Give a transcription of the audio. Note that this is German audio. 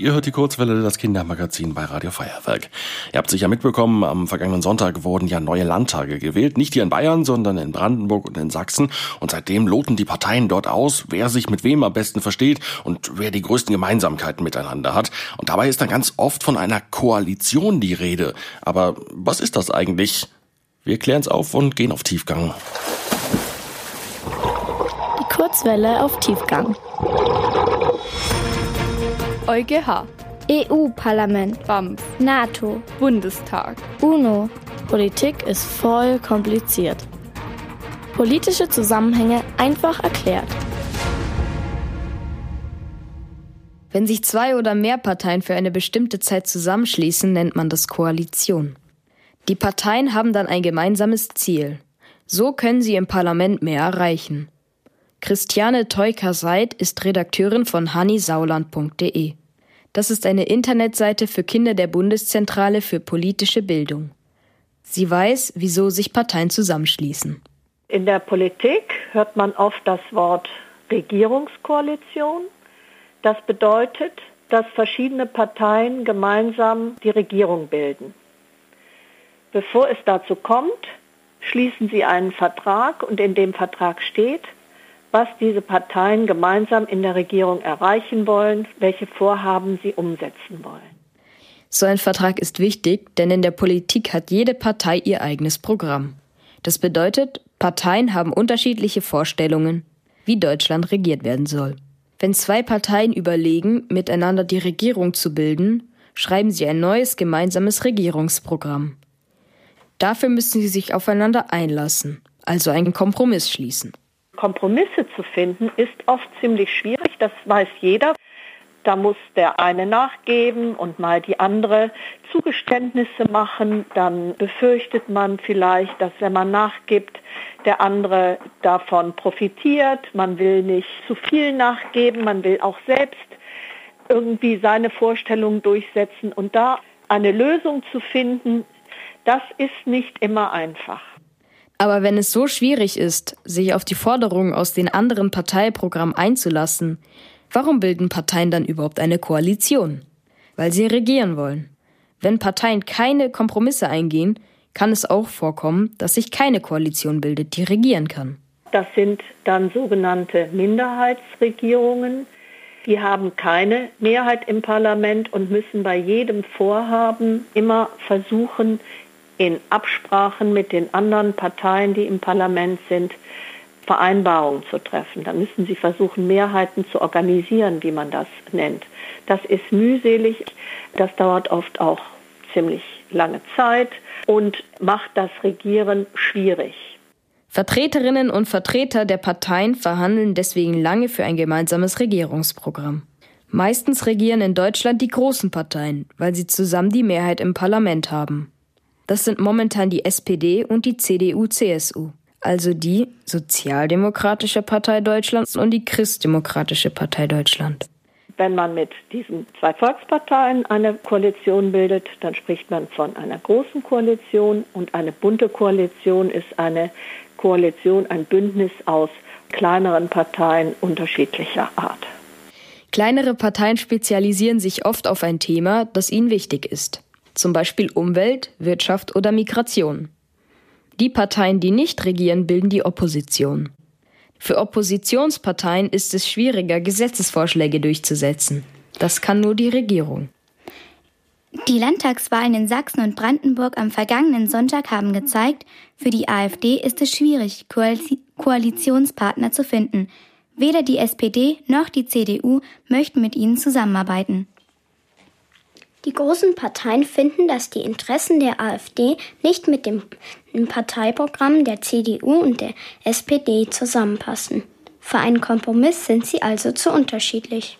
Ihr hört die Kurzwelle, das Kindermagazin bei Radio Feuerwerk. Ihr habt sicher mitbekommen, am vergangenen Sonntag wurden ja neue Landtage gewählt. Nicht hier in Bayern, sondern in Brandenburg und in Sachsen. Und seitdem loten die Parteien dort aus, wer sich mit wem am besten versteht und wer die größten Gemeinsamkeiten miteinander hat. Und dabei ist dann ganz oft von einer Koalition die Rede. Aber was ist das eigentlich? Wir klären es auf und gehen auf Tiefgang. Die Kurzwelle auf Tiefgang. EuGH, EU-Parlament, BAMF, NATO, Bundestag. UNO. Politik ist voll kompliziert. Politische Zusammenhänge einfach erklärt. Wenn sich zwei oder mehr Parteien für eine bestimmte Zeit zusammenschließen, nennt man das Koalition. Die Parteien haben dann ein gemeinsames Ziel. So können sie im Parlament mehr erreichen. Christiane Teuker-Seid ist Redakteurin von hannisauland.de. Das ist eine Internetseite für Kinder der Bundeszentrale für politische Bildung. Sie weiß, wieso sich Parteien zusammenschließen. In der Politik hört man oft das Wort Regierungskoalition. Das bedeutet, dass verschiedene Parteien gemeinsam die Regierung bilden. Bevor es dazu kommt, schließen sie einen Vertrag und in dem Vertrag steht, was diese Parteien gemeinsam in der Regierung erreichen wollen, welche Vorhaben sie umsetzen wollen. So ein Vertrag ist wichtig, denn in der Politik hat jede Partei ihr eigenes Programm. Das bedeutet, Parteien haben unterschiedliche Vorstellungen, wie Deutschland regiert werden soll. Wenn zwei Parteien überlegen, miteinander die Regierung zu bilden, schreiben sie ein neues gemeinsames Regierungsprogramm. Dafür müssen sie sich aufeinander einlassen, also einen Kompromiss schließen. Kompromisse zu finden, ist oft ziemlich schwierig, das weiß jeder. Da muss der eine nachgeben und mal die andere Zugeständnisse machen. Dann befürchtet man vielleicht, dass wenn man nachgibt, der andere davon profitiert. Man will nicht zu viel nachgeben, man will auch selbst irgendwie seine Vorstellungen durchsetzen. Und da eine Lösung zu finden, das ist nicht immer einfach. Aber wenn es so schwierig ist, sich auf die Forderungen aus den anderen Parteiprogrammen einzulassen, warum bilden Parteien dann überhaupt eine Koalition? Weil sie regieren wollen. Wenn Parteien keine Kompromisse eingehen, kann es auch vorkommen, dass sich keine Koalition bildet, die regieren kann. Das sind dann sogenannte Minderheitsregierungen. Die haben keine Mehrheit im Parlament und müssen bei jedem Vorhaben immer versuchen, in Absprachen mit den anderen Parteien, die im Parlament sind, Vereinbarungen zu treffen. Da müssen sie versuchen, Mehrheiten zu organisieren, wie man das nennt. Das ist mühselig, das dauert oft auch ziemlich lange Zeit und macht das Regieren schwierig. Vertreterinnen und Vertreter der Parteien verhandeln deswegen lange für ein gemeinsames Regierungsprogramm. Meistens regieren in Deutschland die großen Parteien, weil sie zusammen die Mehrheit im Parlament haben. Das sind momentan die SPD und die CDU-CSU, also die Sozialdemokratische Partei Deutschlands und die Christdemokratische Partei Deutschland. Wenn man mit diesen zwei Volksparteien eine Koalition bildet, dann spricht man von einer großen Koalition und eine bunte Koalition ist eine Koalition, ein Bündnis aus kleineren Parteien unterschiedlicher Art. Kleinere Parteien spezialisieren sich oft auf ein Thema, das ihnen wichtig ist zum Beispiel Umwelt, Wirtschaft oder Migration. Die Parteien, die nicht regieren, bilden die Opposition. Für Oppositionsparteien ist es schwieriger, Gesetzesvorschläge durchzusetzen. Das kann nur die Regierung. Die Landtagswahlen in Sachsen und Brandenburg am vergangenen Sonntag haben gezeigt, für die AfD ist es schwierig, Koalitionspartner zu finden. Weder die SPD noch die CDU möchten mit ihnen zusammenarbeiten. Die großen Parteien finden, dass die Interessen der AfD nicht mit dem Parteiprogramm der CDU und der SPD zusammenpassen. Für einen Kompromiss sind sie also zu unterschiedlich.